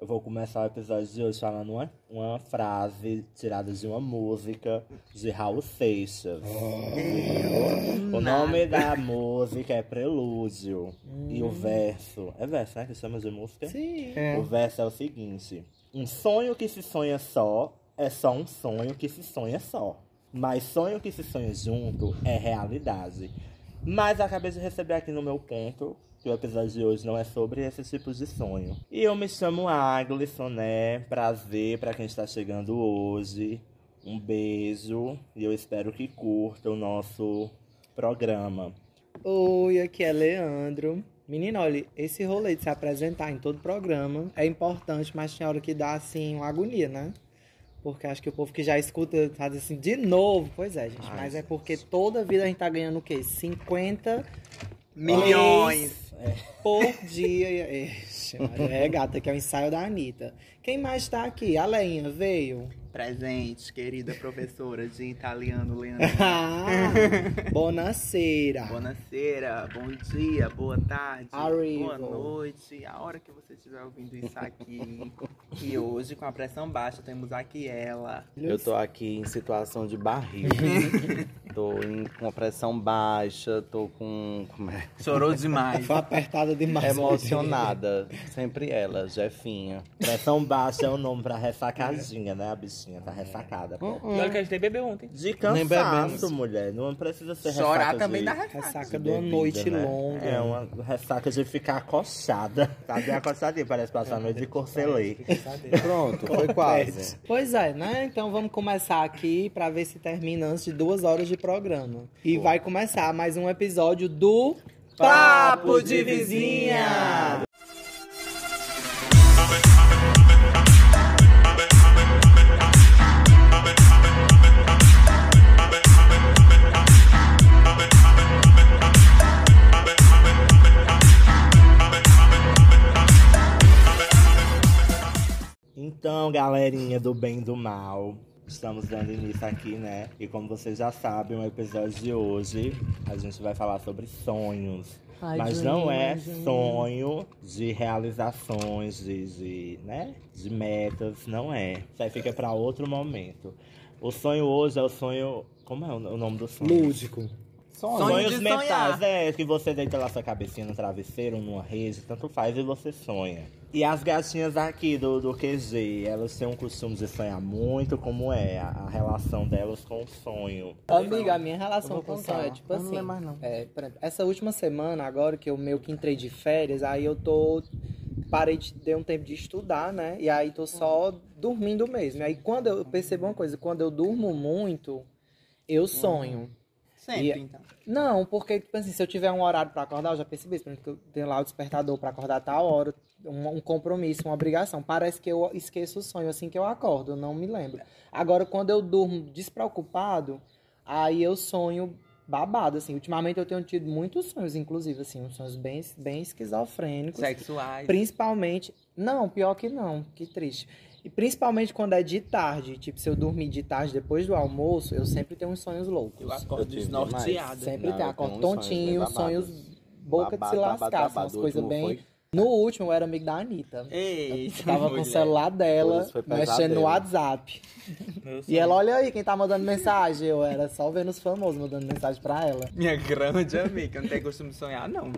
Eu vou começar o episódio de hoje falando uma, uma frase tirada de uma música de Raul Seixas. viu? o nome da música é Prelúdio. E o verso. É verso, né? Que chama de música? Sim. O verso é o seguinte: Um sonho que se sonha só é só um sonho que se sonha só. Mas sonho que se sonha junto é realidade. Mas acabei de receber aqui no meu ponto que o episódio de hoje não é sobre esse tipo de sonho. E eu me chamo Aglisson, né? Prazer pra quem está chegando hoje. Um beijo e eu espero que curta o nosso programa. Oi, aqui é Leandro. Menino, olha, esse rolê de se apresentar em todo programa é importante, mas tem hora que dá, assim, uma agonia, né? Porque acho que o povo que já escuta faz assim, de novo. Pois é, gente. Ai, mas é porque toda vida a gente tá ganhando o quê? 50 Milhões. Por dia. Ixi, Maria, É, gata, que é o ensaio da Anitta. Quem mais tá aqui? A Leinha veio. Presente, querida professora de italiano, Leandro. Ah, Bonaceira. Buonasera, bom dia, boa tarde, Arrivo. boa noite, a hora que você estiver ouvindo isso aqui. E hoje, com a pressão baixa, temos aqui ela. Eu tô aqui em situação de barriga. tô em, com a pressão baixa, tô com. Como é? Chorou demais. Foi apertada demais. Emocionada. Sempre ela, Jefinha. Pressão baixa é o nome pra ressacadinha, né? A bichinha tá ressacada. E olha que a gente nem bebeu ontem. De Nem cansaço, bebemos. mulher. Não precisa ser Chorar ressaca também de... dá ressaca. Ressaca de uma noite né? longa. É uma ressaca de ficar acochada. Tá bem acochadinha, parece passar a noite de corcelei. Pronto, foi quase. Pois é, né? Então vamos começar aqui pra ver se termina antes de duas horas de programa. E vai começar mais um episódio do Papo de Vizinha! Então, galerinha do bem e do mal, estamos dando início aqui, né? E como vocês já sabem, o episódio de hoje a gente vai falar sobre sonhos. Ai, Mas Juninho, não é Juninho. sonho de realizações, de, de, né? de metas, não é. Isso aí fica para outro momento. O sonho hoje é o sonho. Como é o nome do sonho? Lúdico. Sonho Sonhos de mentais, é que você deita lá sua cabecinha no travesseiro, numa rede, tanto faz e você sonha. E as gatinhas aqui do, do QG, elas têm um costume de sonhar muito, como é a, a relação delas com o sonho. Amiga, a minha relação com o sonho é tipo Eu não assim. lembro mais, não. é, essa última semana, agora que eu meio que entrei de férias, aí eu tô. Parei de ter um tempo de estudar, né? E aí tô só dormindo mesmo. E aí quando eu percebo uma coisa, quando eu durmo muito, eu sonho. Sempre, E- então. Não, porque, tipo assim, se eu tiver um horário pra acordar, eu já percebi isso. Por exemplo, que eu tenho lá o despertador pra acordar a tal hora, um, um compromisso, uma obrigação. Parece que eu esqueço o sonho assim que eu acordo, eu não me lembro. Agora, quando eu durmo despreocupado, aí eu sonho babado, assim. Ultimamente eu tenho tido muitos sonhos, inclusive, assim, uns sonhos bem, bem esquizofrênicos. Sexuais. Principalmente. Não, pior que não, que triste. E principalmente quando é de tarde. Tipo, se eu dormir de tarde depois do almoço, eu sempre tenho uns sonhos loucos. Eu acordo desnorteada. Sempre Não, tem, eu acordo tenho sonhos tontinho, babados. sonhos boca de se Babado, babado, lascar, assim, babado. umas O coisas bem. No último eu era amigo da Anitta. Ei, Eu tava com o celular dela, mexendo no WhatsApp. Meu E sonho. ela, olha aí quem tá mandando mensagem. Eu era só vendo os famosos mandando mensagem pra ela. Minha grande amiga, eu não tenho costume de sonhar, não.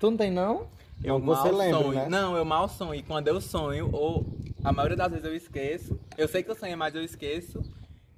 Tu não tem, não? Eu Não, você mal lembra, sonho. né? Não, eu mal sonho. E quando eu sonho, ou a maioria das vezes eu esqueço. Eu sei que eu sonhei, mas eu esqueço.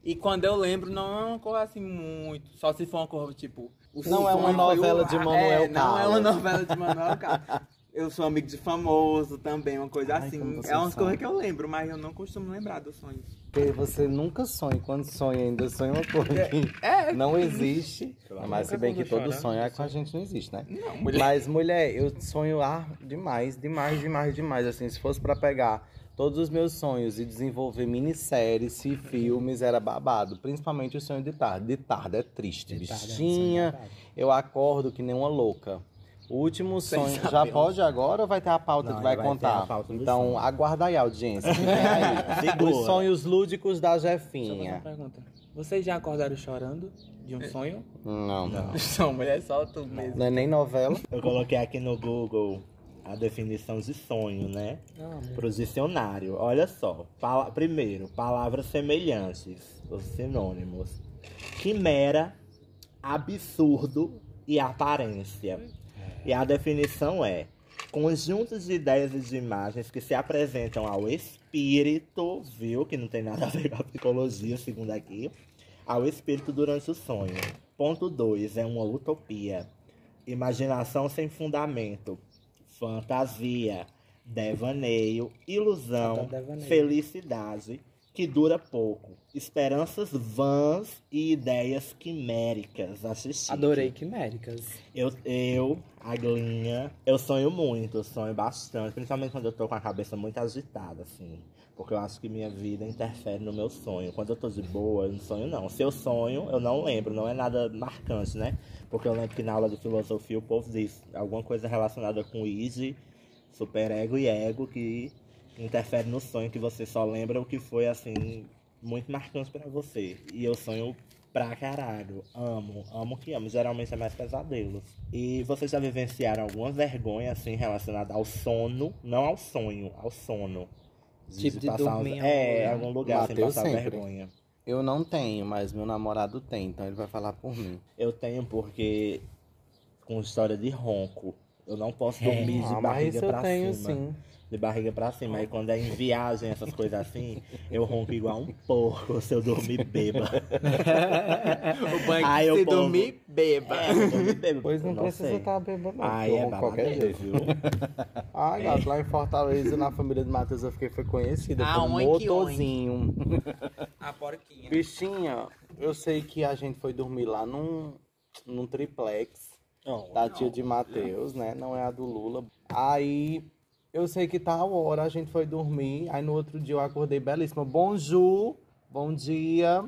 E quando eu lembro, não é uma cor assim muito. Só se for uma cor tipo. o Não é uma sonho novela de Manuel é, Não é uma Carlos. novela de Manuel Carlos. Eu sou amigo de famoso também, uma coisa Ai, assim. É umas coisas que eu lembro, mas eu não costumo lembrar dos sonhos. Porque você nunca sonha. Quando sonha, ainda sonha uma coisa que É, não existe. Mas se bem que todo chorar, sonho é com a gente não existe, né? não, mulher. Mas, mulher, eu sonho ah, demais, demais, demais, demais. Assim, se fosse pra pegar todos os meus sonhos e desenvolver minisséries e filmes, era babado. Principalmente o sonho de tarde. De tarde é triste, De tarde é um bichinha. eu acordo que nem uma louca. O último Sem sonho. Já pode agora ou vai ter a pauta Não, que vai, vai ter contar? a pauta do então, sonho. aguarda aí, audiência. aí. Os sonhos lúdicos da Jefinha. pergunta. Vocês já acordaram chorando de um sonho? Não, não. Não, mulher, só tu mesmo. Não é nem novela. Eu coloquei aqui no Google a definição de sonho, né? Amo. Para o dicionário. Olha só. Pala- Primeiro, palavras semelhantes, os sinônimos. Quimera, absurdo e aparência. E a definição é conjuntos de ideias e de imagens que se apresentam ao espírito, viu? Que não tem nada a ver com a psicologia, segundo aqui. Ao espírito durante o sonho. Ponto 2 é uma utopia. Imaginação sem fundamento. Fantasia. Devaneio. Ilusão. Devaneio. Felicidade. Que dura pouco. Esperanças vãs e ideias quiméricas. Assisti. Adorei quiméricas. Eu, eu, a Glinha, eu sonho muito, eu sonho bastante, principalmente quando eu tô com a cabeça muito agitada, assim. Porque eu acho que minha vida interfere no meu sonho. Quando eu tô de boa, eu não sonho não. Se eu sonho, eu não lembro, não é nada marcante, né? Porque eu lembro que na aula de filosofia o povo diz alguma coisa relacionada com id, superego e ego que interfere no sonho, que você só lembra o que foi, assim, muito marcante pra você. E eu sonho pra caralho. Amo, amo que amo. Geralmente é mais pesadelos. E vocês já vivenciaram alguma vergonha, assim, relacionada ao sono? Não ao sonho, ao sono. Tipo de passar dormir em uns... algum É, lugar. algum lugar sem Mateus passar sempre. vergonha. Eu não tenho, mas meu namorado tem, então ele vai falar por mim. Eu tenho porque com história de ronco. Eu não posso dormir de Ah, mas barriga isso eu pra tenho cima. sim. De barriga pra cima. Aí quando é em viagem, essas coisas assim, eu ronco igual um porco se eu dormir bêbado. O banho Aí que o se povo- dormir, beba. É, eu dormir bêbado. Pois não, eu precisa sei. estar bêbado, não. Aí eu é qualquer jeito. viu? Ai, gato, lá em Fortaleza, na família de Matheus, eu fiquei foi conhecida Ah, como oink, motorzinho. A porquinha. Bichinha, eu sei que a gente foi dormir lá num, num triplex da tia de Matheus, né? Não é a do Lula. Aí eu sei que tal hora a gente foi dormir. Aí no outro dia eu acordei belíssima. Bonjour, bom dia.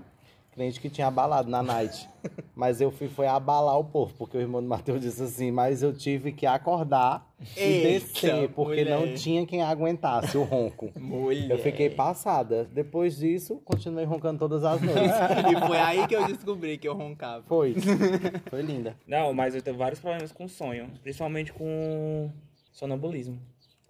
Crente que tinha abalado na night. Mas eu fui foi abalar o povo, porque o irmão do Matheus disse assim, mas eu tive que acordar e descer, porque não mulher. tinha quem aguentasse o ronco. Mulher. Eu fiquei passada. Depois disso, continuei roncando todas as noites. E foi aí que eu descobri que eu roncava. Foi. Foi linda. Não, mas eu tenho vários problemas com sonho. Principalmente com sonambulismo.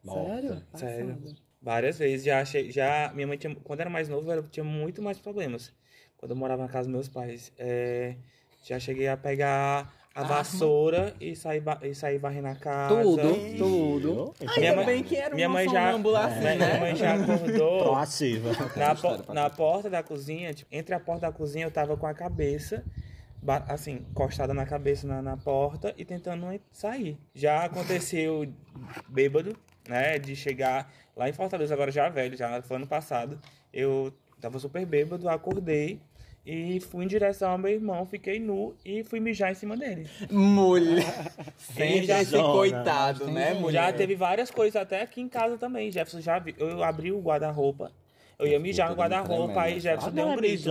Sério? Sério. Passada. Várias vezes. Já achei. Já, minha mãe tinha. Quando era mais novo, eu tinha muito mais problemas. Quando eu morava na casa dos meus pais. É, já cheguei a pegar a vassoura e sair, e sair varrendo a casa. Tudo, tudo. Minha Ainda mãe, bem que era minha mãe já, assim, minha, né? minha mãe já acordou Proativa. na, po- na porta da cozinha, tipo, entre a porta da cozinha eu tava com a cabeça, assim, encostada na cabeça na, na porta e tentando sair. Já aconteceu bêbado, né, de chegar lá em Fortaleza, agora já velho, já foi ano passado, eu tava super bêbado, acordei e fui em direção ao meu irmão, fiquei nu e fui mijar em cima dele. Mulher. Quem Sempre esse coitado, né, mulher? Já teve várias coisas até aqui em casa também. Jefferson já vi, eu abri o guarda-roupa. Eu ia mijar no muito guarda-roupa, aí. Jefferson Ah, deu um é grito.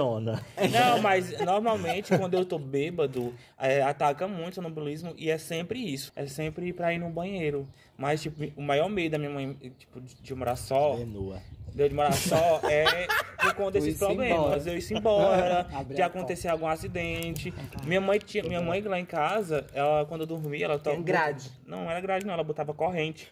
Não, mas normalmente quando eu tô bêbado, é, ataca muito o sonambulismo e é sempre isso. É sempre pra ir no banheiro. Mas, tipo, o maior medo da minha mãe, tipo, de, de morar só, É nua. de eu morar só, é por conta desses problemas. Eu ir embora, de a acontecer algum acidente. Minha mãe tinha, minha mãe lá em casa, ela, quando eu dormia, ela tava. grade. Não, não era grade, não, ela botava corrente.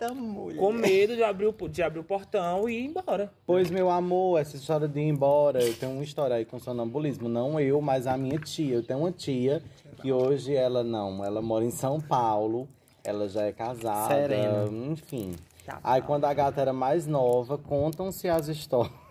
Eita, mulher. Com medo de abrir, o, de abrir o portão e ir embora. Pois, meu amor, essa história de ir embora, eu tenho uma história aí com sonambulismo. Não eu, mas a minha tia. Eu tenho uma tia que hoje ela não, ela mora em São Paulo, ela já é casada, Serena. enfim. Aí quando a gata era mais nova, contam-se as histórias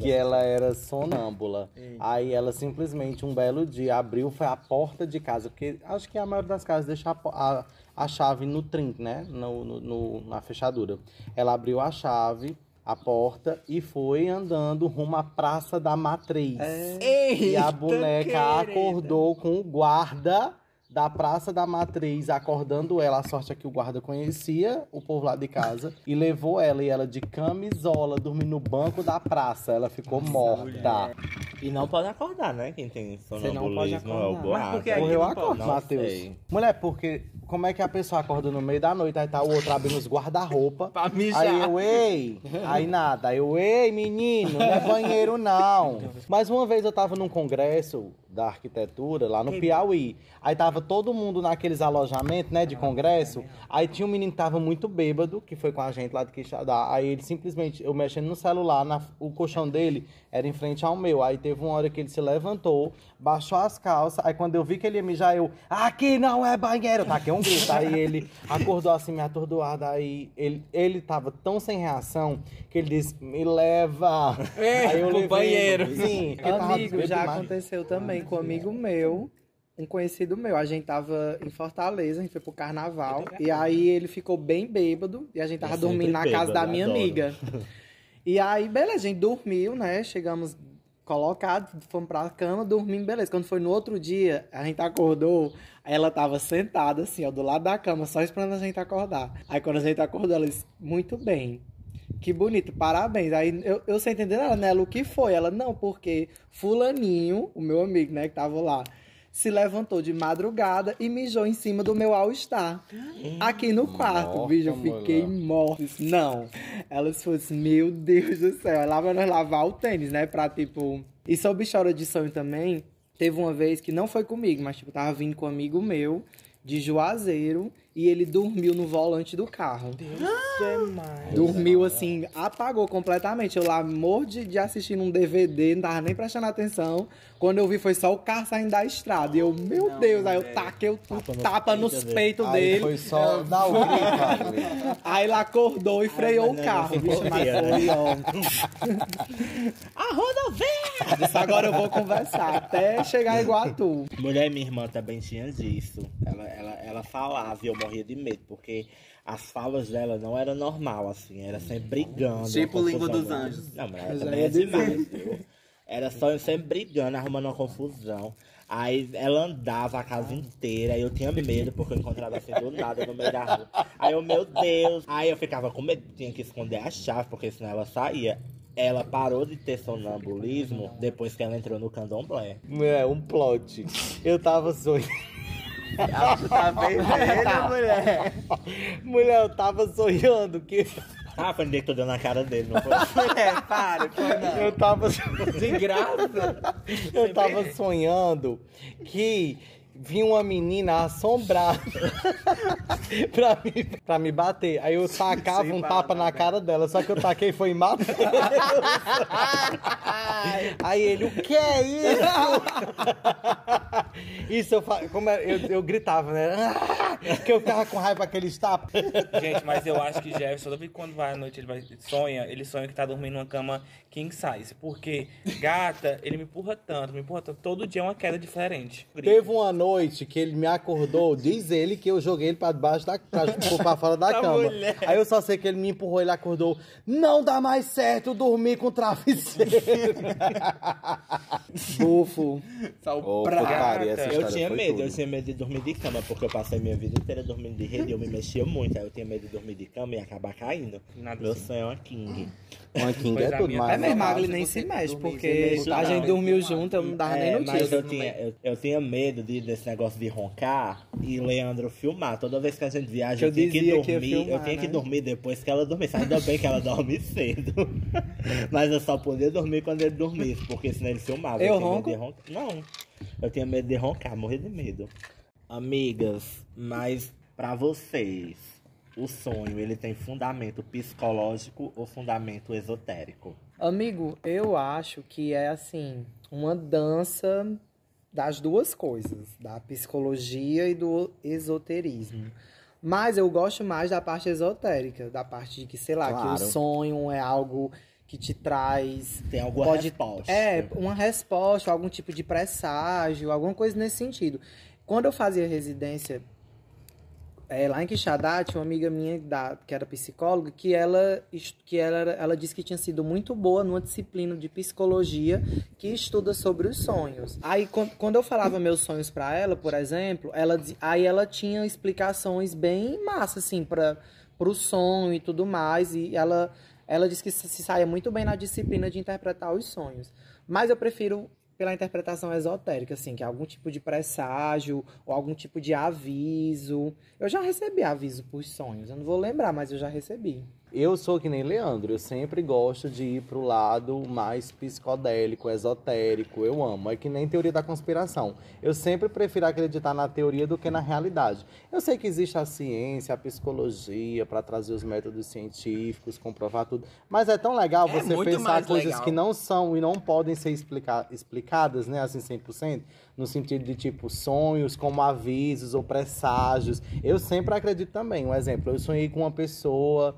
que ela era sonâmbula. Aí ela simplesmente, um belo dia, abriu, foi a porta de casa, porque acho que a maioria das casas deixa a, a, a chave no trinque, né? No, no- no- na fechadura. Ela abriu a chave, a porta, e foi andando rumo à Praça da Matriz. E a Eita, boneca querida. acordou com o guarda da Praça da Matriz, acordando ela. A sorte é que o guarda conhecia o povo lá de casa e levou ela e ela de camisola, dormindo no banco da praça. Ela ficou morta. E não pode acordar, né? Quem tem sonambulismo é o acordar. borracho. Mas por que aí Morreu não a pode? corte, Não Matheus. Mulher, porque como é que a pessoa acorda no meio da noite, aí tá o outro abrindo os guarda-roupa. Pra mijar. Aí eu, ei, aí nada. Aí eu, ei, menino, não é banheiro não. Mas uma vez eu tava num congresso da arquitetura lá no Piauí. Aí tava todo mundo naqueles alojamentos, né, de congresso. Aí tinha um menino que tava muito bêbado, que foi com a gente lá de Quixadá. Aí ele simplesmente, eu mexendo no celular, na- o colchão dele era em frente ao meu. Aí teve uma hora que ele se levantou, baixou as calças. Aí quando eu vi que ele ia mijar, eu, aqui não é banheiro. Taquei um grito. Aí ele acordou assim, me atordoado. Aí ele, ele tava tão sem reação que ele disse, me leva. É, Aí eu pro levei banheiro. Sim, Amigo, já demais. aconteceu também com um amigo meu, um conhecido meu. A gente tava em Fortaleza, a gente foi pro carnaval. E aí ele ficou bem bêbado e a gente tava dormindo na casa bêbado, da minha adoro. amiga. E aí, beleza, a gente dormiu, né? Chegamos colocados, fomos pra cama, dormimos, beleza. Quando foi no outro dia, a gente acordou, ela tava sentada assim, ó, do lado da cama, só esperando a gente acordar. Aí quando a gente acordou, ela disse, muito bem. Que bonito, parabéns. Aí eu, eu sem entender ela, né? Ela, o que foi? Ela, não, porque fulaninho, o meu amigo, né, que tava lá, se levantou de madrugada e mijou em cima do meu all-star. Aqui no quarto, Nossa, bicho, eu fiquei morto. Não. Ela se fosse, meu Deus do céu. Lá vai nós lavar o tênis, né? Pra, tipo... E sobre história de sonho também, teve uma vez que não foi comigo, mas, tipo, tava vindo com um amigo meu, de Juazeiro, e ele dormiu no volante do carro. Demais. Dormiu assim, apagou completamente. Eu lá morro de, assistir num DVD, não tava nem prestando atenção. Quando eu vi, foi só o carro saindo da estrada. E eu, meu Não, Deus, aí eu velho. taquei o Tapa nos tapa nos peitos peitos Aí dele. foi só dar o grito, ali. Aí ele acordou e freou mas o não, carro. não Bicho, mas ficou foi, ó. A rodovia! Disse, agora eu vou conversar até chegar igual a tu. Mulher, minha irmã também tinha disso. Ela, ela, ela falava e eu morria de medo, porque as falas dela não eram normal, assim, era sempre brigando. Tipo língua dos anjos. Não, mas ela já também ia é demais, viu? Era só eu sempre brigando, arrumando uma confusão. Aí ela andava a casa inteira, aí eu tinha medo, porque eu encontrava assim do nada no meio da rua. Aí eu, meu Deus. Aí eu ficava com medo, tinha que esconder a chave, porque senão ela saía. Ela parou de ter sonambulismo depois que ela entrou no candomblé. É, um plot. Eu tava sonhando. Tá vermelho, mulher. Mulher, eu tava sonhando que. Ah, foi que tu deu na cara dele, não foi? É, para, foi não. Eu tava. De graça. Eu tava sonhando que vinha uma menina assombrada pra, me, pra me bater. Aí eu tacava Sem um tapa na velho. cara dela, só que eu taquei foi em Matheus. Aí ele, o que é isso? Isso eu, fa- como é- eu, eu gritava, né? Que eu ficava com raiva aqueles tapas. Gente, mas eu acho que Jefferson, toda vez que quando vai à noite, ele vai, sonha, ele sonha que tá dormindo numa cama king size. Porque, gata, ele me empurra tanto, me empurra tanto. Todo dia é uma queda diferente. Teve uma noite que ele me acordou, diz ele que eu joguei ele pra debaixo da pra, pra fora da Essa cama. mulher. Aí eu só sei que ele me empurrou, ele acordou. Não dá mais certo dormir com travesseiro. Bufo. Só o Ô, pra... putaria, Eu tinha medo, tudo. eu tinha medo de dormir de cama, porque eu passei minha vida inteira dormindo de rede e eu me mexia muito. Aí eu tinha medo de dormir de cama e acabar caindo. Nada Meu assim. sonho é uma king. Uma king Pois é a tudo, mas... É mesmo, se nem se mexe, dormir, porque a gente não. dormiu junto, eu não dava nem É, mas notícia. eu tinha, eu, eu tinha medo de, desse negócio de roncar e Leandro filmar. Toda vez que a gente viaja, Que eu eu tinha que dizia que dormir. eu filmar, tinha que né? dormir depois que ela dormisse. Ainda bem que ela dorme cedo. mas eu só podia dormir quando ele dormisse, porque senão ele filmava. Eu tinha medo ronco? de roncar. Não. Eu tinha medo de roncar, morri de medo. Amigas, mas pra vocês, o sonho, ele tem fundamento psicológico ou fundamento esotérico? Amigo, eu acho que é assim, uma dança das duas coisas, da psicologia e do esoterismo. Mas eu gosto mais da parte esotérica, da parte de que, sei lá, que Claro. o sonho é algo que te traz Tem alguma Pode- resposta? É, uma resposta, algum tipo de presságio, alguma coisa nesse sentido. Quando eu fazia residência é, lá em Quixadá, tinha uma amiga minha da, que era psicóloga, que ela, que ela, ela disse que tinha sido muito boa numa disciplina de psicologia que estuda sobre os sonhos. Aí, quan- quando eu falava meus sonhos pra ela, por exemplo, ela, aí ela tinha explicações bem massas, assim, para o sonho e tudo mais, e ela, ela disse que se saia muito bem na disciplina de interpretar os sonhos. Mas eu prefiro pela interpretação esotérica, assim, que é algum tipo de presságio ou algum tipo de aviso. Eu já recebi aviso por sonhos, eu não vou lembrar, mas eu já recebi. Eu sou que nem Leandro, eu sempre gosto de ir pro lado mais psicodélico, esotérico, eu amo. É que nem teoria da conspiração. Eu sempre prefiro acreditar na teoria do que na realidade. Eu sei que existe a ciência, a psicologia, para trazer os métodos científicos, comprovar tudo. Mas é tão legal É você pensar coisas legal. que não são e não podem ser explica explicadas, né, assim, 100%, no sentido de, tipo, sonhos como avisos ou presságios. Eu sempre acredito também. Um exemplo, eu sonhei com uma pessoa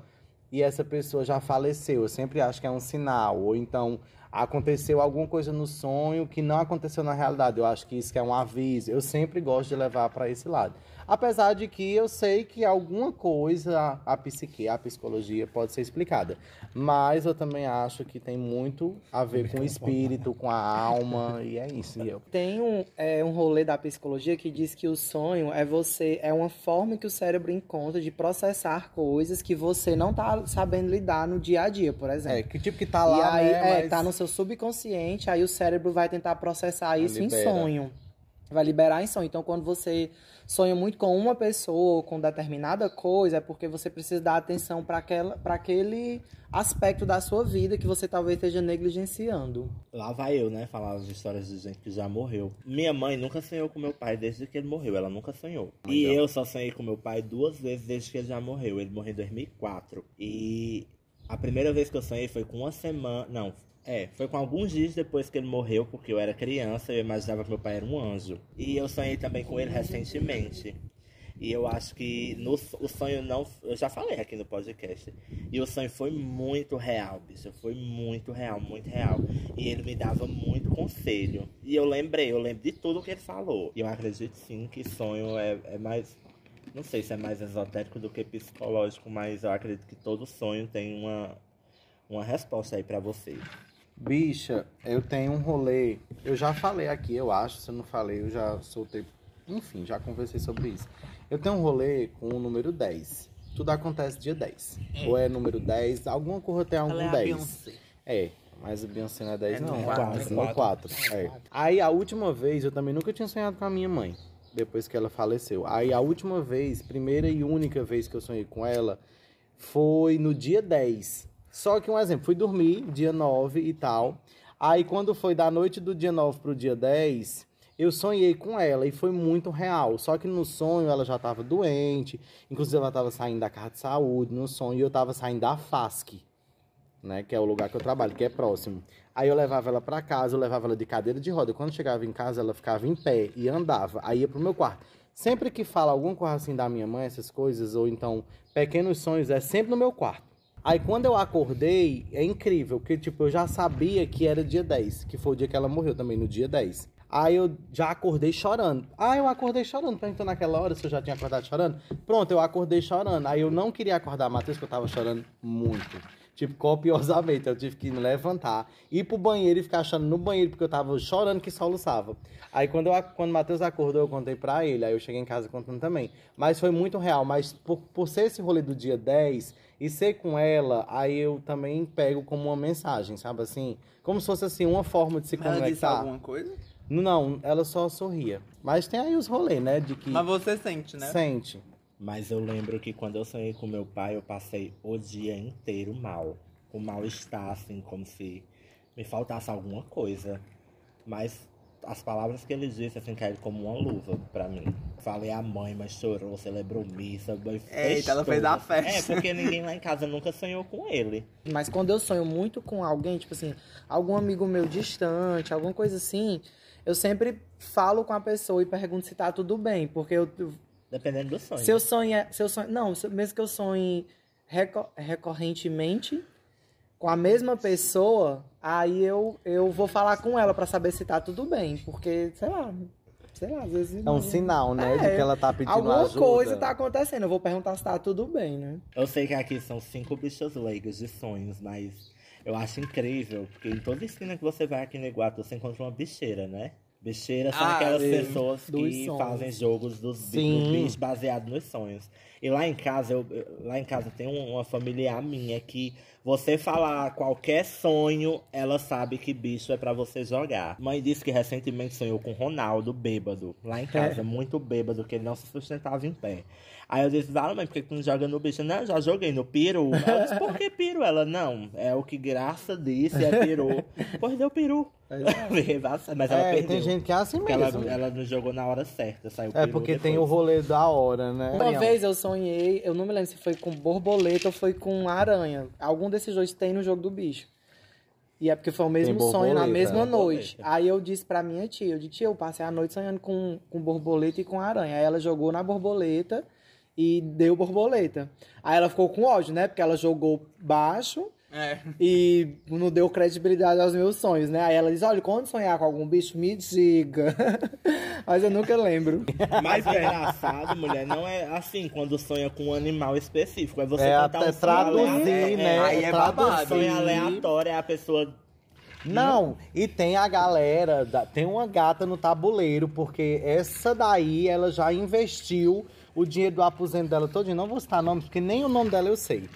e essa pessoa já faleceu. Eu sempre acho que é um sinal. Ou então aconteceu alguma coisa no sonho que não aconteceu na realidade. Eu acho que isso que é um aviso. Eu sempre gosto de levar para esse lado. Apesar de que eu sei que alguma coisa a psique, a psicologia pode ser explicada. Mas eu também acho que tem muito a ver com o espírito, com a alma, e é isso. E eu Tem um, é, um rolê da psicologia que diz que o sonho é você é uma forma que o cérebro encontra de processar coisas que você não tá sabendo lidar no dia a dia, por exemplo. É, que tipo que tá e lá, aí, né? é, mas- tá no seu subconsciente, aí o cérebro vai tentar processar isso em sonho. Vai liberar em sonho. Então, quando você sonha muito com uma pessoa ou com determinada coisa, é porque você precisa dar atenção para aquele aspecto da sua vida que você talvez esteja negligenciando. Lá vai eu, né? Falar as histórias de gente que já morreu. Minha mãe nunca sonhou com meu pai desde que ele morreu. Ela nunca sonhou. E eu só sonhei com meu pai duas vezes desde que ele já morreu. Ele morreu em 2004. E a primeira vez que eu sonhei foi com uma semana. Não. É, foi com alguns dias depois que ele morreu, porque eu era criança e eu imaginava que meu pai era um anjo. E eu sonhei também com ele recentemente. E eu acho que no, o sonho não. Eu já falei aqui no podcast. E o sonho foi muito real, bicho. Foi muito real, muito real. E ele me dava muito conselho. E eu lembrei, eu lembro de tudo que ele falou. E eu acredito sim que sonho é, é mais. Não sei se é mais esotérico do que psicológico, mas eu acredito que todo sonho tem uma, uma resposta aí pra você. Bicha, eu tenho um rolê. Eu já falei aqui, eu acho. Se eu não falei, eu já soltei. Enfim, já conversei sobre isso. Eu tenho um rolê com o número 10. Tudo acontece dia 10. Ou é número 10, alguma coisa tem algum Ela é a 10. Beyoncé. É, mas o Beyoncé não é 10 É não. no É quatro. no 4. É. Aí a última vez, eu também nunca tinha sonhado com a minha mãe. Depois que ela faleceu. Aí a última vez, primeira e única vez que eu sonhei com ela, foi no dia 10. Só que um exemplo, fui dormir dia 9 e tal. Aí quando foi da noite do dia 9 pro dia 10, eu sonhei com ela e foi muito real. Só que no sonho ela já estava doente, inclusive ela estava saindo da casa de saúde no sonho e eu estava saindo da FASC, né, que é o lugar que eu trabalho, que é próximo. Aí eu levava ela para casa, eu levava ela de cadeira de roda. Quando chegava em casa, ela ficava em pé e andava. Aí ia pro meu quarto. Sempre que fala alguma coisa assim da minha mãe, essas coisas, ou então pequenos sonhos, é sempre no meu quarto. Aí quando eu acordei, é incrível, porque tipo, eu já sabia que era dia 10, que foi o dia que ela morreu também, no dia 10. Aí eu já acordei chorando. Ah, eu acordei chorando. Perguntou naquela hora se eu já tinha acordado chorando. Pronto, eu acordei chorando. Aí eu não queria acordar Matheus, porque eu tava chorando muito. Tipo, copiosamente. Eu tive que me levantar, ir pro banheiro e ficar chorando no banheiro, porque eu tava chorando que soluçava. Aí quando, eu, quando o Matheus acordou, eu contei pra ele. Aí eu cheguei em casa contando também. Mas foi muito real. Mas por, por ser esse rolê do dia 10 e ser com ela, aí eu também pego como uma mensagem, sabe assim? Como se fosse assim, uma forma de se Mas ela disse conectar. alguma coisa? Não, ela só sorria. Mas tem aí os rolês, né? De que Mas você sente, né? sente. Mas eu lembro que quando eu sonhei com meu pai, eu passei o dia inteiro mal. Com mal-estar, assim, como se me faltasse alguma coisa. Mas as palavras que ele disse, assim, caíram como uma luva pra mim. Falei a mãe, mas chorou, celebrou missa. fez Eita, ela fez a festa. É, porque ninguém lá em casa nunca sonhou com ele. Mas quando eu sonho muito com alguém, tipo assim, algum amigo meu distante, alguma coisa assim, eu sempre falo com a pessoa e pergunto se tá tudo bem. Porque eu, Dependendo do sonho. se eu sonho, se eu sonho, não, mesmo que eu sonhe reco- recorrentemente com a mesma pessoa, aí eu, eu vou falar com ela pra saber se tá tudo bem, porque sei lá, sei lá, às vezes É um sinal, né? de É, que ela tá pedindo alguma ajuda. coisa tá acontecendo. Eu vou perguntar se tá tudo bem, né? Eu sei que aqui são cinco bichas leigas de sonhos, mas eu acho incrível, porque em toda esquina que você vai aqui no Iguatu, você encontra uma bicheira, né? Bicheira são Ah, aquelas sim. pessoas Dos que sonhos. fazem jogos dos, bichos baseados nos sonhos. E lá em casa, eu, lá em casa tem um- uma familiar minha que Você falar qualquer sonho, ela sabe que bicho é pra você jogar. Mãe disse que recentemente sonhou com Ronaldo, bêbado, lá em casa, muito bêbado, que ele não se sustentava em pé. Aí eu disse, fala, mãe, por que tu não joga no bicho? Não, eu já joguei no peru. Ela disse, por que peru? Ela, não, é o que Graça disse, é peru. pois deu peru. Mas ela É, perdeu. tem gente que é assim Porque ela, mesmo. ela não jogou na hora certa, saiu É porque tem depois. o rolê da hora, né? Uma vez eu sonhei, eu não me lembro se foi com borboleta ou foi com aranha. Algum desses dois tem no jogo do bicho. E é porque foi o mesmo Tem sonho na mesma né? noite. Borboleta. Aí eu disse pra minha tia, eu disse, tia, eu passei a noite sonhando com, com borboleta e com aranha. Aí ela jogou na borboleta e deu borboleta. Aí ela ficou com ódio, né? Porque ela jogou baixo É. e não deu credibilidade aos meus sonhos, né? Aí ela diz, olha, quando sonhar com algum bicho, me diga. Mas eu nunca lembro. Mas o engraçado, mulher, não é assim quando sonha com um animal específico. É você É até um traduzir, né? Aí é babado. babado. sonho aleatório é a pessoa. Não, e tem a galera, da- tem uma gata no tabuleiro, porque essa daí ela já investiu o dinheiro do aposento dela todo. Não vou citar nome, porque nem o nome dela eu sei.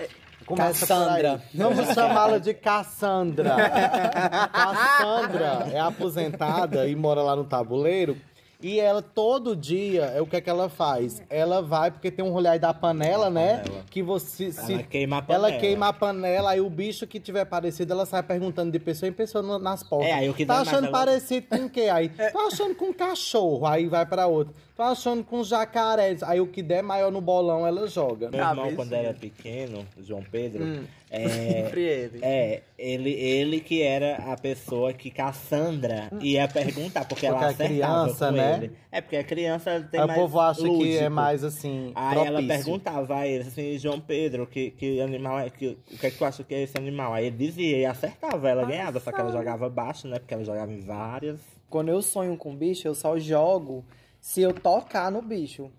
Começa por aí. Cassandra. Vamos chamá-la de Cassandra. Cassandra é aposentada e mora lá no tabuleiro. E ela, todo dia, é o que é que ela faz? Ela vai, porque tem um rolê aí da panela, né? panela. Que você. Se, Ela queima a panela. Ela queima a panela, aí o bicho que tiver parecido, ela sai perguntando de pessoa em pessoa nas portas. É, aí o que Tá achando ela- parecido com o quê? Aí, tô achando com cachorro, aí vai pra outro. Tô achando com jacaré. Aí o que der maior no bolão, ela joga. Meu irmão, Cabecinha. quando era pequeno, João Pedro, Hum. É, Sempre ele. é, ele, ele que era a pessoa que Cassandra ia perguntar, porque, ela Porque é acertava criança, com né? ele. É, porque a criança tem o mais povo acha que é lúdico. mais assim. Aí ela propício. perguntava a ele assim, João Pedro, que, que animal é, que, o que é que tu acha que é esse animal? Aí ele dizia e acertava, ela ganhava, só que ela jogava baixo, né? Porque ela jogava em várias. Quando eu sonho com bicho, eu só jogo se eu tocar no bicho.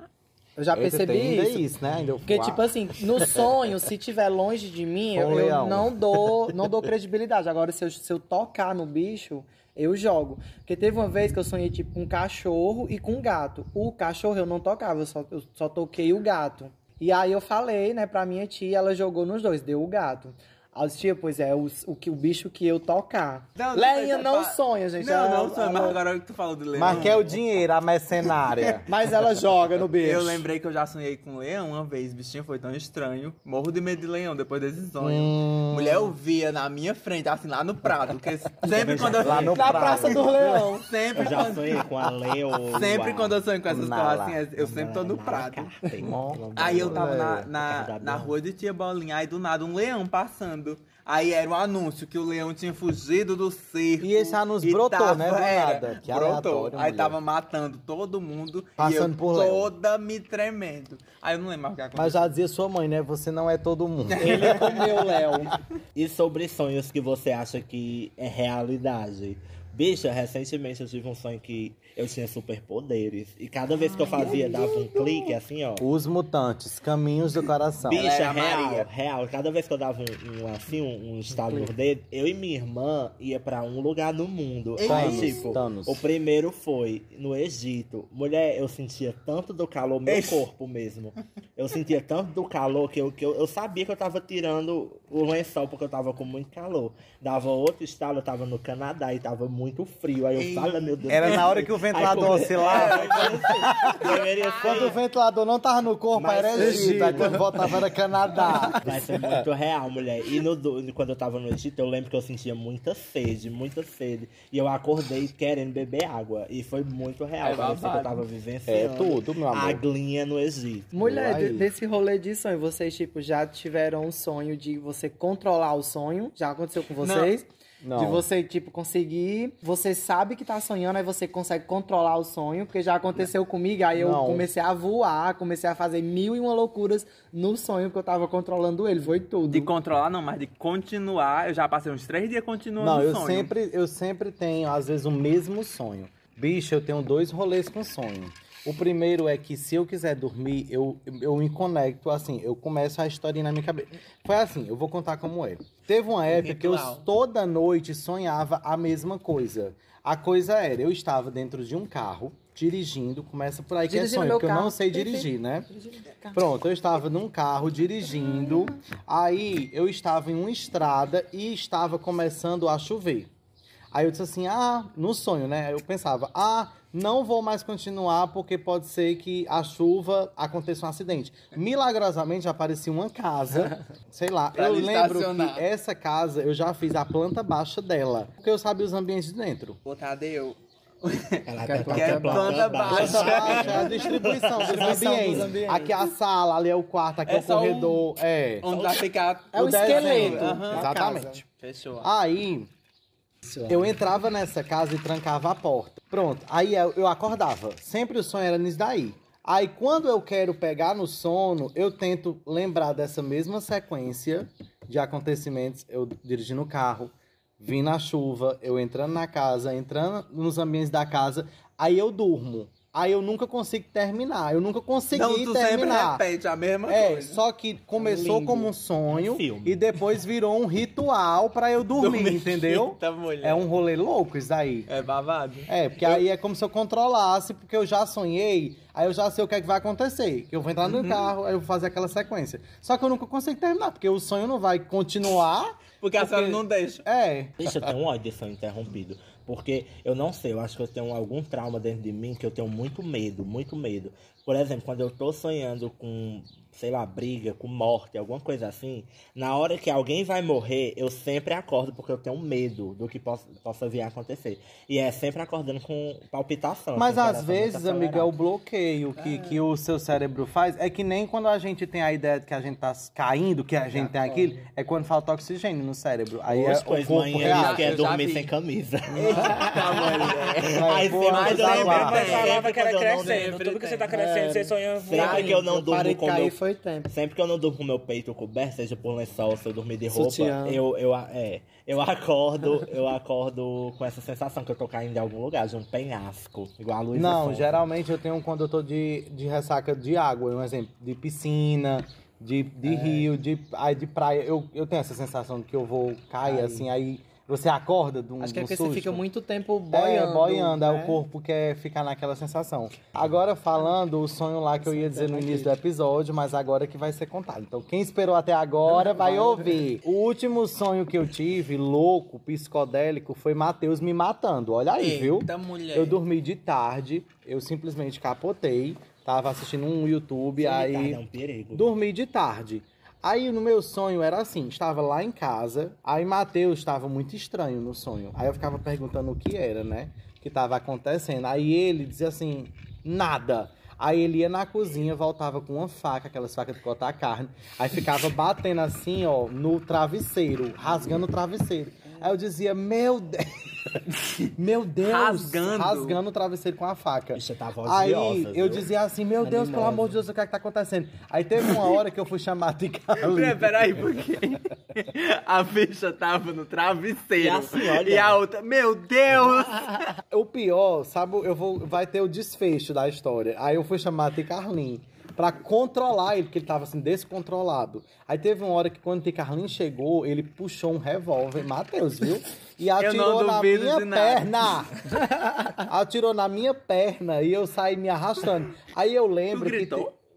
Eu já Eita, percebi tem ainda isso. né? Ainda Porque, tipo assim, no sonho, se tiver longe de mim, eu, eu não dou não dou credibilidade. Agora, se eu, se eu tocar no bicho, eu jogo. Porque teve uma vez que eu sonhei, tipo, com um cachorro e com um gato. O cachorro eu não tocava, eu só, eu só toquei o gato. E aí eu falei, né, pra minha tia, ela jogou nos dois, deu o gato. Aí eu disse, tia, pois é, o, o, que, o bicho que eu tocar. Não, Leinha não é sonha, gente. Não, Ela- não sonho, mas agora que tu falou do leão. Mas quer o dinheiro, a mercenária. Mas ela joga no bicho. Eu lembrei que eu já sonhei com um leão uma vez, bichinho foi tão estranho. Morro de medo de leão depois desse sonho. Hum. Mulher, eu via na minha frente, assim, lá no Prado. Porque sempre quando eu. Lá no Na Prado. Praça do Leão. Sempre Eu já quando. sonhei com a leoa. Sempre quando eu sonho com essas coisas assim, eu sempre tô no Prado. Aí eu tava na, É, na, na rua de Tia Bolinha, aí do nada um leão passando. Aí era um anúncio que o leão tinha fugido do circo. E esse anúncio e brotou, né, do era, nada. Que brotou. Aí mulher. tava matando todo mundo. Passando e eu por leão. toda me tremendo. Aí eu não lembro mais o que aconteceu. Mas já dizia sua mãe, né? Você não é todo mundo. Ele comeu Léo. E sobre sonhos que você acha que é realidade? Bicha, recentemente eu tive um sonho que eu tinha superpoderes. E cada vez que eu fazia, dava um clique assim, ó. Os mutantes, caminhos do coração. Bicha, é real, Maria. real. Cada vez que eu dava um, um, assim, um, um estalo no dedo, eu e minha irmã ia pra um lugar no mundo. Aí, Thanos, tipo, Thanos. o primeiro foi no Egito. Mulher, eu sentia tanto do calor, meu corpo mesmo. Eu sentia tanto do calor que, eu, que eu, eu sabia que eu tava tirando o lençol porque eu tava com muito calor. Dava outro estalo, eu tava no Canadá e tava muito frio. Aí eu falei, meu Deus Era na hora que o ventilador Aí, oscilava. Assim, ser Quando o ventilador não tava no corpo, Mas era Egito. Aí quando voltava era Canadá. Vai ser muito real, mulher. E no, do- quando eu tava no Egito, eu lembro que eu sentia muita sede, muita sede. E eu acordei querendo beber água. E foi muito real. É Parecia que eu tava vivenciando É tudo, meu amor. a aglinha no Egito. Mulher, Aí. desse rolê de sonho, vocês, tipo, já tiveram um sonho de você controlar o sonho? Já aconteceu com vocês? Não. De você, tipo, conseguir. Você sabe que tá sonhando, aí você consegue controlar o sonho, porque já aconteceu comigo, aí eu Não. comecei a voar, comecei a fazer mil e uma loucuras no sonho, porque eu tava controlando ele, foi tudo. De controlar, não, mas de continuar. Eu já passei uns três dias continuando Não, o eu sonho. sempre, eu sempre tenho, às vezes, o mesmo sonho. Bicho, eu tenho dois rolês com sonho. O primeiro é que se eu quiser dormir, eu, eu me conecto, assim, eu começo a historinha na minha cabeça. Foi assim, eu vou contar como é. Teve uma época que eu toda noite sonhava a mesma coisa. A coisa era, eu estava dentro de um carro, dirigindo, começa por aí que é Dirigindo sonho, meu porque eu não carro. sei dirigir, né? Pronto, eu estava num carro dirigindo, aí eu estava em uma estrada e estava começando a chover. Aí eu disse assim, ah, no sonho, né? Eu pensava, ah, não vou mais continuar porque pode ser que a chuva aconteça um acidente. Milagrosamente aparecia uma casa, sei lá. Pra eu lembro que essa casa eu já fiz a planta baixa dela, porque eu sabia os ambientes de dentro. Ô, Tadeu. Ela Quer tá que é planta Planta baixa. baixa, é a distribuição dos ambientes. ambientes. Aqui é a sala, ali é o quarto, aqui é, É o só um- corredor. É. Onde vai ficar. É o esqueleto. Da Exatamente. Fechou. Aí, eu entrava nessa casa e trancava a porta. Pronto. Aí eu, eu acordava. Sempre o sonho era nisso daí. Aí quando eu quero pegar no sono, eu tento lembrar dessa mesma sequência de acontecimentos. Eu dirigindo o carro, vindo na chuva, eu entrando na casa, entrando nos ambientes da casa, aí eu durmo. Aí eu nunca consigo terminar. Eu nunca consegui Não, tu sempre terminar. repete a mesma É, coisa. só que começou Lindo. como um sonho Um filme. e depois virou um ritual pra eu dormir, entendeu? Eita, mulher. É um rolê louco isso aí. É babado. É, porque aí é como se eu controlasse, porque eu já sonhei, aí eu já sei o que é que vai acontecer. Que eu vou entrar no Uhum. carro, aí eu vou fazer aquela sequência. Só que eu nunca consigo terminar, porque o sonho não vai continuar. Porque a Porque- senhora não deixa. É. Deixa eu ter um ódio de sonho interrompido. Porque eu não sei, eu acho que eu tenho algum trauma dentro de mim que eu tenho muito medo, muito medo. Por exemplo, quando eu tô sonhando com, sei lá, briga, com morte, alguma coisa assim, na hora que alguém vai morrer, eu sempre acordo porque eu tenho medo do que possa, possa vir a acontecer. E é sempre acordando com palpitação. Mas o às vezes, amigo, é o bloqueio que, que o seu cérebro faz. É que nem quando a gente tem a ideia de que a gente tá caindo, que a gente tem aquilo, é quando falta oxigênio no cérebro. Aí é Hoje, o pois corpo manhã, reage. eu quer Eu já dormir sem camisa. Eita. Aí eu agora- lembro, Mas falava que era eu crescendo. Tudo que você tá crescendo, É. você sonha Sempre que eu não durmo com de foi tempo. Sempre que eu não durmo com meu peito coberto, seja por lençol, se eu dormir de roupa, Sutiã. eu, eu, é, eu acordo, eu acordo com essa sensação que eu tô caindo em algum lugar, de um penhasco, igual a luz Não, geralmente eu tenho quando eu tô de, de ressaca de água, um exemplo, de piscina, de, de rio, de, aí de praia. Eu, eu tenho essa sensação de que eu vou cair, assim, aí você acorda de um Acho que é porque você susto. fica muito tempo boiando. É, boiando, aí né? o corpo quer ficar naquela sensação. Agora falando o sonho lá que eu ia dizer no início do episódio, mas agora que vai ser contado. Então quem esperou até agora vai ouvir. O último sonho que eu tive, louco, psicodélico, foi Matheus me matando. Olha aí, viu? Mulher. Eu dormi de tarde, eu simplesmente capotei, tava assistindo um YouTube, aí É um perigo. dormi de tarde. Aí no meu sonho era assim, estava lá em casa, aí Matheus estava muito estranho no sonho. Aí eu ficava perguntando o que era, né? O que estava acontecendo. Aí ele dizia assim, nada. Aí ele ia na cozinha, voltava com uma faca, aquelas facas de cortar carne. Aí ficava batendo assim, ó, no travesseiro, rasgando o travesseiro. Aí eu dizia, meu Deus, meu Deus, Rasgando. rasgando o travesseiro com a faca. Bicha tava Aí eu viu? dizia assim, meu Deus, pelo amor de Deus, o que é que tá acontecendo? Aí teve uma hora que eu fui chamar de Carlinhos. Peraí, peraí, porque a ficha tava no travesseiro. E assim, olha. E a outra, meu Deus! O pior, sabe, eu vou, vai ter o desfecho da história. Aí eu fui chamar de Carlinhos pra controlar ele, porque ele tava assim, descontrolado. Aí teve uma hora que quando o Carlinhos chegou, ele puxou um revólver, Matheus, viu? E atirou na minha perna. atirou na minha perna e eu saí me arrastando. Aí eu lembro que.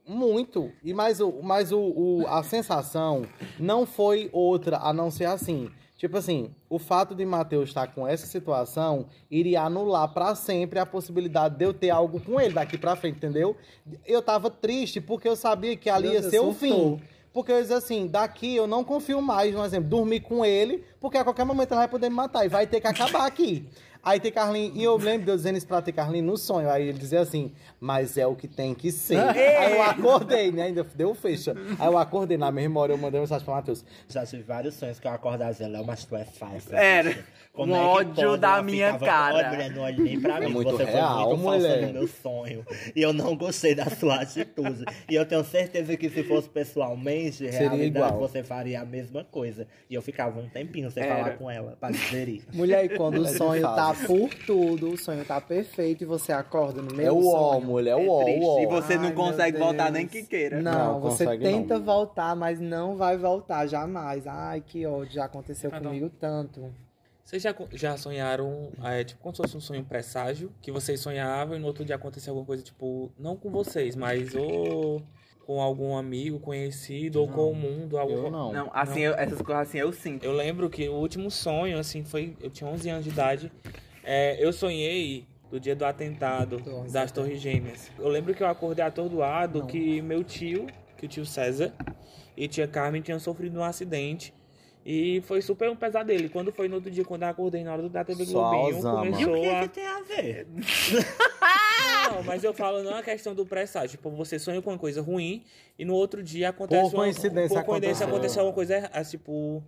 Muito. E mas, o, mas o, o- a sensação não foi outra a não ser assim. Tipo assim, o fato de Matheus estar com essa situação iria anular pra sempre a possibilidade de eu ter algo com ele daqui pra frente, entendeu? Eu tava triste porque eu sabia que ali Meu ia Deus, ser o fim. Porque eu dizia assim, daqui eu não confio mais, um exemplo, dormir com ele, porque a qualquer momento ele vai poder me matar e vai ter que acabar aqui. Aí tem Carlinhos, e eu lembro de eu dizendo isso pra ter Carlinhos no sonho. Aí ele dizia assim, mas é o que tem que ser. Aí eu acordei, né? Ainda deu fecha. Aí eu acordei na mesma hora, eu mandei mensagem pra Matheus. Já tive vários sonhos que eu acordava dizendo, Léo, mas tu é falsa. Era. Um é que ódio pode?" da Ela minha ficava, cara. Olha, mulher, não olhe nem pra mim. muito você real, foi muito falsa no meu sonho. E eu não gostei da sua atitude. e eu tenho certeza que se fosse pessoalmente, Seria realidade, igual. você faria a mesma coisa. E eu ficava um tempinho sem Era. falar com ela, pra digerir. Mulher, e quando o É sonho tá. Por tudo, o sonho tá perfeito e você acorda no meio É do o ó, sonho. mulher, é o ó, Triste. o ó. E você Ai, não consegue voltar nem que queira. Não, Não, você tenta não. voltar, mas não vai voltar jamais. Ai, que ódio, já aconteceu Ah, não. comigo tanto. Vocês já, já sonharam, é, tipo, como se fosse um sonho presságio, que vocês sonhavam e no outro dia acontecia alguma coisa, tipo, não com vocês, mas ou com algum amigo conhecido, ou com o mundo, algo. Eu não. Não, assim, eu- essas coisas assim eu sinto. Eu lembro que o último sonho, assim, foi. Eu tinha 11 anos de idade. É, eu sonhei do dia do atentado Do 11 de das Torres Gêmeas. Eu lembro que eu acordei atordoado que meu tio, que o tio César e tia Carmen tinham sofrido um acidente. E foi super um pesadelo. E quando foi no outro dia, quando eu acordei na hora da TV Só Globinho, Alzama. E o começou que, a. que tem a ver? Não, mas eu falo não a questão do presságio. Tipo, você sonha com uma coisa ruim e no outro dia acontece Por coincidência uma, por coincidência aconteceu. aconteceu alguma coisa tipo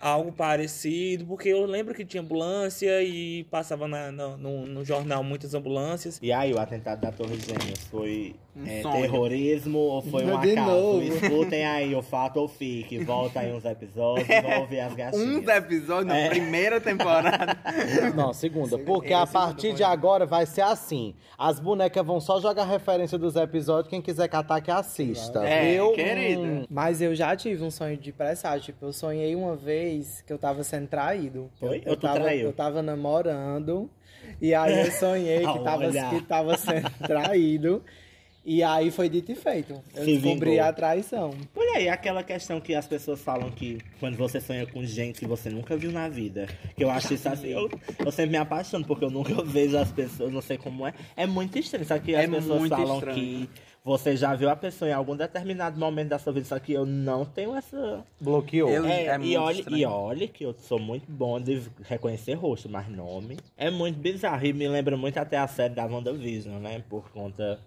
algo parecido, porque eu lembro que tinha ambulância e passava na- no, no- jornal muitas ambulâncias. E aí, o atentado da Torre Gêmeas foi Um é, sonho. terrorismo ou foi um De acaso? novo. Escutem aí o fato ou fique. Volta aí uns episódios vão ouvir as gatinhas. Uns episódios na É. primeira temporada. Não, segunda. Porque é a segunda partir de agora vai ser assim. As bonecas vão só jogar referência dos episódios. Quem quiser catar, que assista. É, eu, querida. hum, Mas eu já tive um sonho de presságio. Tipo, eu sonhei uma vez que eu tava sendo traído. Foi? Eu, tu tava, traiu? eu tava namorando. E aí eu sonhei que tava, que tava sendo traído. E aí foi dito e feito. Eu Se descobri vingou. a traição. Olha aí, aquela questão que as pessoas falam que quando você sonha com gente que você nunca viu na vida. Que eu acho isso assim. Eu, eu sempre me apaixono porque eu nunca vejo as pessoas, não sei como é. É muito estranho. Só que É as pessoas muito falam estranho. que você já viu a pessoa em algum determinado momento da sua vida. Só que eu não tenho essa. bloqueou. Eu- É, é e, muito olhe, e olhe que eu sou muito bom de reconhecer rosto, mas nome é muito bizarro. E me lembra muito até a série da WandaVision, né? Por conta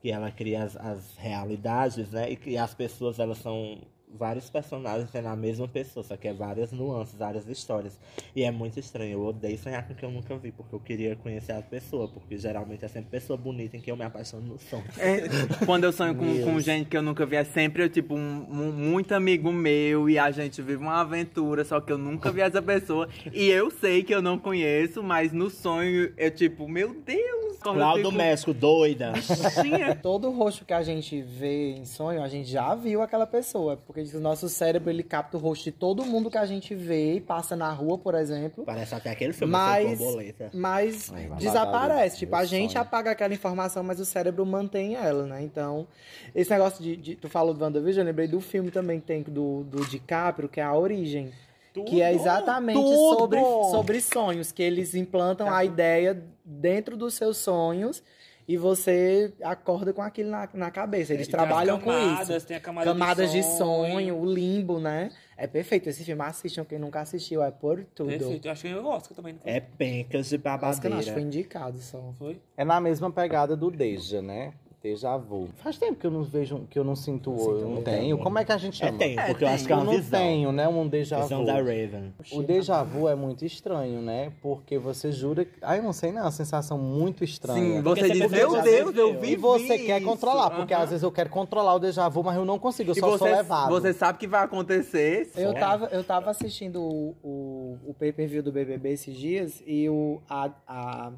que ela cria as, as realidades, né? E que as pessoas, elas são vários personagens tendo a mesma pessoa, só que é várias nuances, várias histórias. E é muito estranho. Eu odeio sonhar com quem eu nunca vi, porque eu queria conhecer a pessoa, porque geralmente é sempre pessoa bonita em que eu me apaixono no som. É, quando eu sonho com, com gente que eu nunca vi, é sempre eu, tipo, um, um- muito amigo meu e a gente vive uma aventura, só que eu nunca vi essa pessoa. E eu sei que eu não conheço, mas no sonho eu, tipo, meu Deus! Cláudio fico- México, doida! Bichinha. Todo rosto que a gente vê em sonho, a gente já viu aquela pessoa. Porque o nosso cérebro, ele capta o rosto de todo mundo que a gente vê e passa na rua, por exemplo. Parece até aquele filme Mas, Borboleta. mas Ai, desaparece. Tipo, a gente sonho. apaga aquela informação, mas o cérebro mantém ela, né? Então, esse negócio de. de- tu falou do WandaVision, eu lembrei do filme também que tem do, do DiCaprio, que é A Origem. Que é exatamente Tudo! sobre, sobre sonhos, que eles implantam a ideia dentro dos seus sonhos e você acorda com aquilo na, na cabeça. Eles Tem as trabalham com camadas, isso. Tem a camada Camadas de sonho. sonho, o limbo, né? É perfeito. Esse filme assistam, quem nunca assistiu, é por tudo. Perfeito. Eu acho que eu Oscar também. não foi? É pencas de Oscar não, acho que foi babadeira. indicado só. Foi? É na mesma pegada do Deja, né? Deja vu. Faz tempo que eu não vejo, que eu não sinto, eu não tenho. Como é que a gente É chama? É, porque eu acho que é Eu uma não visão. tenho, né? Um déjà Visão vu. da Raven. O déjà vu é muito estranho, né? Porque você jura. Ah, eu não sei, não. É uma sensação muito estranha. Sim, você você diz, meu Deus, eu vi E você quer controlar, porque às vezes eu quero controlar o déjà vu, mas eu não consigo, eu só sou levado. você sabe que vai acontecer. Eu Só. tava, eu tava assistindo o, o, o pay-per-view do BBB esses dias e o, a, a,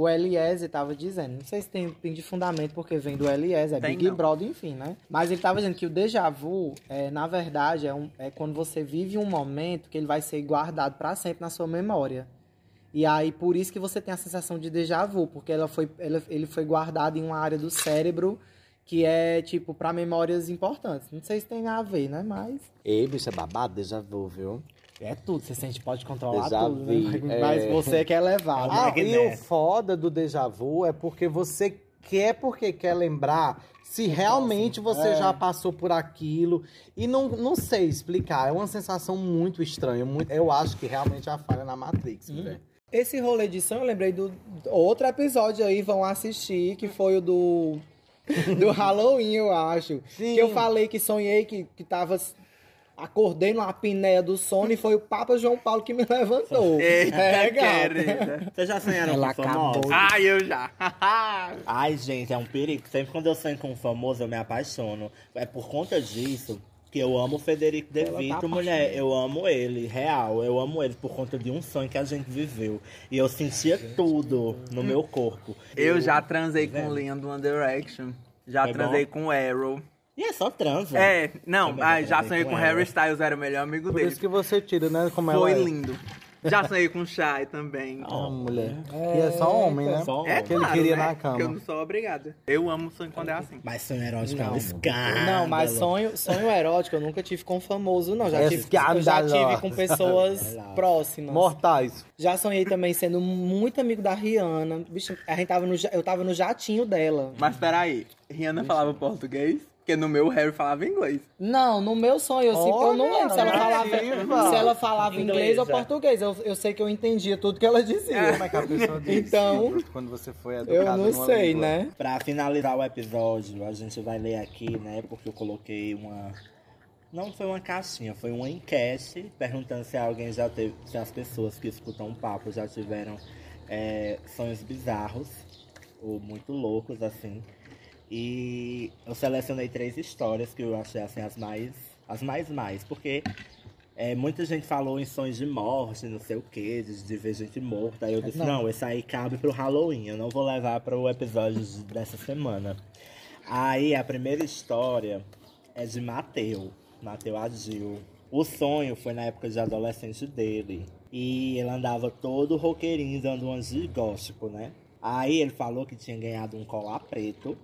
o Eliezer tava dizendo, não sei se tem, tem de fundamento porque vem do Eliezer, é Tem, Big não. Brother, enfim, né? Mas ele tava dizendo que o déjà vu, é, na verdade, é, um, é quando você vive um momento que ele vai ser guardado pra sempre na sua memória. E aí, por isso que você tem a sensação de déjà vu, porque ela foi, ela- ele foi guardado em uma área do cérebro que é, tipo, pra memórias importantes. Não sei se tem a ver, né? Mas... Ei, bicho, é babado, déjà vu, viu? É tudo, você sente, pode controlar já tudo, vi, né? é. Mas você que é levado. Ah, Magneto. e o foda do déjà vu é porque você quer porque quer lembrar se realmente você já passou por aquilo. E não, não sei explicar. É uma sensação muito estranha. Muito, eu acho que realmente é a falha na Matrix, velho. Esse rolê de som, eu lembrei do do outro episódio aí, vão assistir, que foi o do. Do Halloween, eu acho. Sim. Que eu falei que sonhei que, que tava. Acordei numa apneia do sono e foi o Papa João Paulo que me levantou. Eita, é, querida. Vocês já sonharam Ela com famosos? acabou. Ai, eu já. Ai, gente, é um perigo. Sempre quando eu sonho com um famoso, eu me apaixono. É por conta disso que eu amo o Federico De tá Vito, mulher. Eu amo ele, real. Eu amo ele por conta de um sonho que a gente viveu. E eu sentia tudo no meu corpo. Eu já transei com o Liam do One Direction. Já Foi transei bom? com o Arrow. E é só transa. É, não, ah, já sonhei com com o. Harry Styles, era o melhor amigo Por dele. isso que você tira, né? Como Foi ela é. lindo. Já sonhei com Shai também. Ah, mulher. e é só homem, né? Só É que ele claro, queria né? na cama. Que eu não sou obrigada. Eu amo sonho quando é assim. Mas sonho erótico é Não. um escândalo. Não, mas sonho, sonho erótico eu nunca tive com famoso, não. Já, tive, eu já tive com pessoas próximas. Mortais. Já sonhei também sendo muito amigo da Rihanna. Bicho, a gente tava no, eu tava no jatinho dela. Mas peraí, Rihanna falava português? Porque no meu o Harry falava inglês. Não, no meu sonho, eu, sim, eu não Olha, lembro se ela falava, se ela falava inglês ou português. Eu, eu sei que eu entendia tudo que ela dizia. Como é que a pessoa diz? Então, quando você foi educado Eu não sei, língua? né? Pra finalizar o episódio, a gente vai ler aqui, né? Porque eu coloquei uma. Não foi uma caixinha, foi uma enquete perguntando se alguém já teve. Se as pessoas que escutam o papo já tiveram é, sonhos bizarros ou muito loucos, assim. E eu selecionei três histórias que eu achei assim as mais. As mais mais, porque é, muita gente falou em sonhos de morte, não sei o que, de, de ver gente morta. Aí eu disse, Não. não. esse aí cabe pro Halloween, eu não vou levar para o episódio de- dessa semana. Aí a primeira história é de Mateu, Mateu Agil. O sonho foi na época de adolescente dele. E ele andava todo roqueirinho, dando um de gótico, né? Aí ele falou que tinha ganhado um colar preto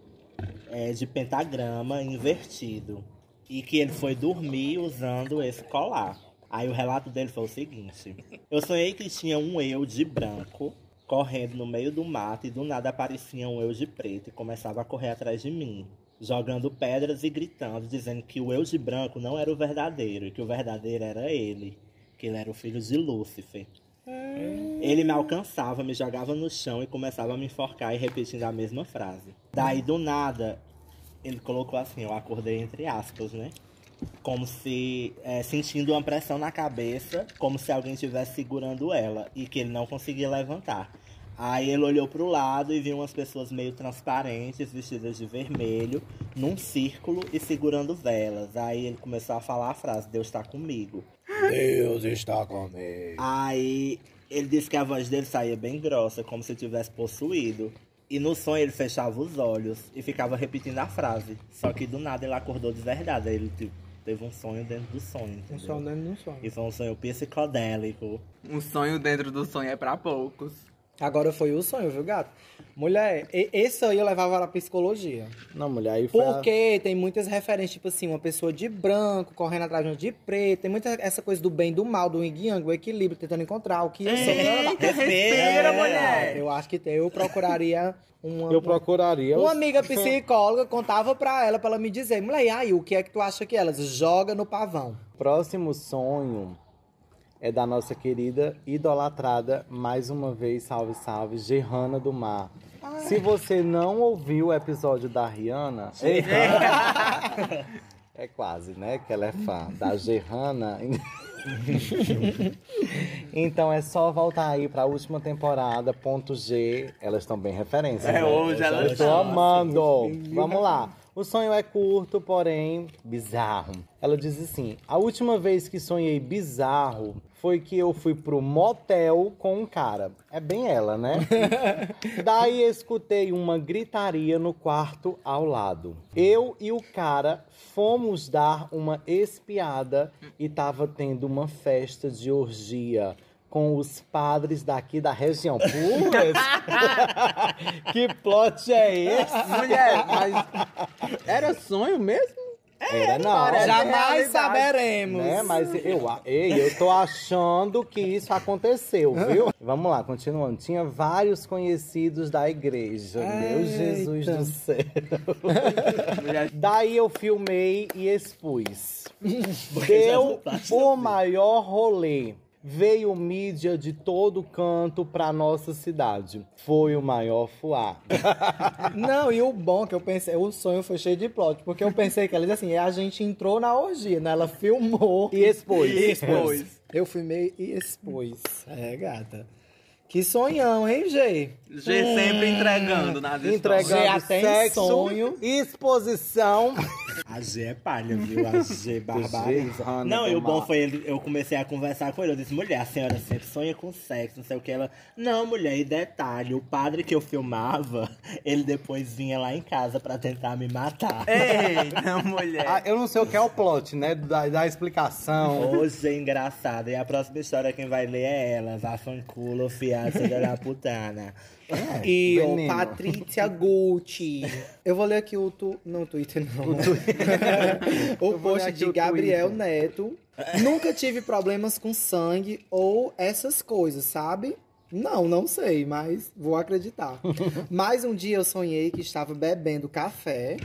é, de pentagrama invertido. E que ele foi dormir usando esse colar. Aí o relato dele foi o seguinte: Eu sonhei que tinha um eu de branco correndo no meio do mato e do nada aparecia um eu de preto e começava a correr atrás de mim, jogando pedras e gritando, dizendo que o eu de branco não era o verdadeiro e que o verdadeiro era ele, que ele era o filho de Lúcifer. Ele me alcançava, me jogava no chão e começava a me enforcar e repetindo a mesma frase. Daí, do nada, ele colocou assim, eu acordei entre aspas, né? Como se é, sentindo uma pressão na cabeça, como se alguém estivesse segurando ela e que ele não conseguia levantar. Aí ele olhou pro lado e viu umas pessoas meio transparentes, vestidas de vermelho, num círculo e segurando velas. Aí ele começou a falar a frase: Deus está comigo. Deus está comigo. Aí ele disse que a voz dele saía bem grossa, como se tivesse possuído. E no sonho ele fechava os olhos e ficava repetindo a frase. Só que do nada ele acordou de verdade. Aí ele tipo, teve um sonho dentro do sonho. Um entendeu? sonho dentro de um sonho. E foi um sonho psicodélico. Um sonho dentro do sonho é pra poucos. Agora foi o sonho, viu, gato? Mulher, esse aí eu levava pra psicologia. Não, mulher, aí foi. a- Porque tem muitas referências, tipo assim, uma pessoa de branco correndo atrás de uma de preto. Tem muita essa coisa do bem do mal, do yin o equilíbrio, tentando encontrar o que eu sou. Eita, respira, É, mulher! Eu acho que tem, eu procuraria uma. Eu procuraria. Uma amiga psicóloga contava pra ela, pra ela me dizer, mulher, e aí, o que é que tu acha que elas? Joga no pavão. Próximo sonho é da nossa querida idolatrada, mais uma vez, salve, salve, Gerrana do Mar. Se você não ouviu o episódio da Rihanna, é quase, né? Que ela é fã da Gerrana. então é só voltar aí pra última temporada, ponto G. Elas estão bem referências. É, né? hoje elas Eu tô amando. Vamos lá. O sonho é curto, porém bizarro. Ela diz assim: A última vez que sonhei bizarro foi que eu fui pro motel com um cara. É bem ela, né? Daí escutei uma gritaria no quarto ao lado. Eu e o cara fomos dar uma espiada e tava tendo uma festa de orgia com os padres daqui da região. Putz! que plot é esse? Mulher, mas era sonho mesmo? Era não. parece Jamais saberemos. Né? Mas eu, ei, eu tô achando que isso aconteceu, viu? Vamos lá, continuando. Tinha vários conhecidos da igreja. Meu Jesus Eita. do céu. Daí eu filmei e expus. Deu o maior rolê. Veio mídia de todo canto pra nossa cidade. Foi o maior fuá. Não, e o bom que eu pensei, o sonho foi cheio de plot, porque eu pensei que ela dizia assim, a gente entrou na orgia, né? Ela filmou. E expôs. E expôs. Eu filmei e expôs. É, gata. Que sonhão, hein, G? G sempre entregando nas histórias. Entregando tem sexo, sonho. exposição. A G é palha, viu? A G barbariza. Hannah Não, e o bom foi ele, eu comecei a conversar com ele. Eu disse, mulher, a senhora sempre sonha com sexo, não sei o que. Ela, não, mulher, e detalhe, o padre que eu filmava, ele depois vinha lá em casa pra tentar me matar. Eita, mulher. Ah, eu não sei o que é o plot, né? Da, da explicação. Hoje é engraçado. E a próxima história quem vai ler é elas. A fanculo, fiado, da putana. E o. Patrícia Gucci. Eu vou ler aqui o tu... não, Twitter não. o ler post de o Gabriel Twitter. Neto. Nunca tive problemas com sangue ou essas coisas, sabe? Não, não sei, mas vou acreditar. mas um dia eu sonhei que estava bebendo café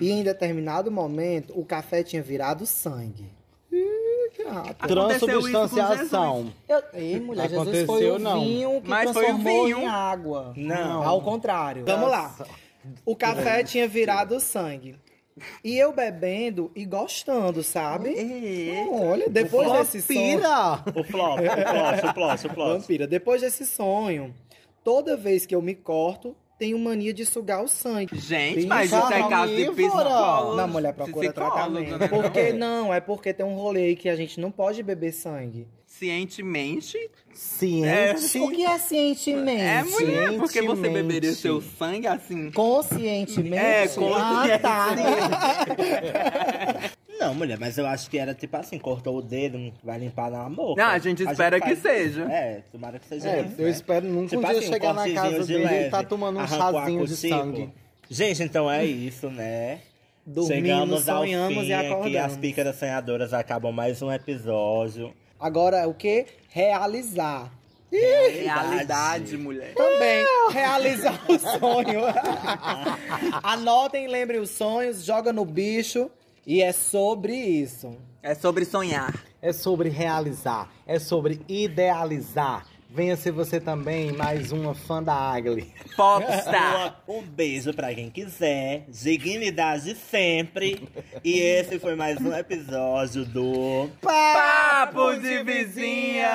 e em determinado momento o café tinha virado sangue. Transubstanciação. Eu... Ei, mulher, Jesus foi Aconteceu, o não. vinho que Mas foi o transformou vinho. em água. Não. Ao contrário. Vamos lá. O café tinha virado sangue. E eu bebendo e gostando, sabe? Não, Olha, depois desse sonho... O flop, o plot, o plot, o plot. Vampira, depois desse sonho, toda vez que eu me corto, tenho mania de sugar o sangue. Gente, mas isso é caso de psicólogo. Não, mulher, procura tratamento. né? Porque não, é porque tem um rolê aí que a gente não pode beber sangue. Cientemente, Ciente. O que é cientemente? é mulher, porque você beberia seu sangue assim. Conscientemente? É, Ah, tá. Não, mulher, mas eu acho que era tipo assim, cortou o dedo, vai limpar na boca. Não, a gente espera que seja. É, tomara que seja É, isso, eu né? espero nunca Tipo um dia assim, chegar na cortezinho casa de dele e leve, tá tomando um arrancou a chazinho de sangue. Gente, então é isso, né? Dormimos, Chegamos ao sonhamos fim e aqui, acordamos. as pícaras sonhadoras acabam mais um episódio. Agora, o que? Realizar. Realidade, mulher. Também, realizar o sonho. Anotem, lembrem os sonhos, joga no bicho. E é sobre isso. É sobre sonhar. É sobre realizar, é sobre idealizar. Venha ser você também mais uma fã da Agli. Popstar. Um beijo pra quem quiser, dignidade sempre. E esse foi mais um episódio do Papo de vizinha.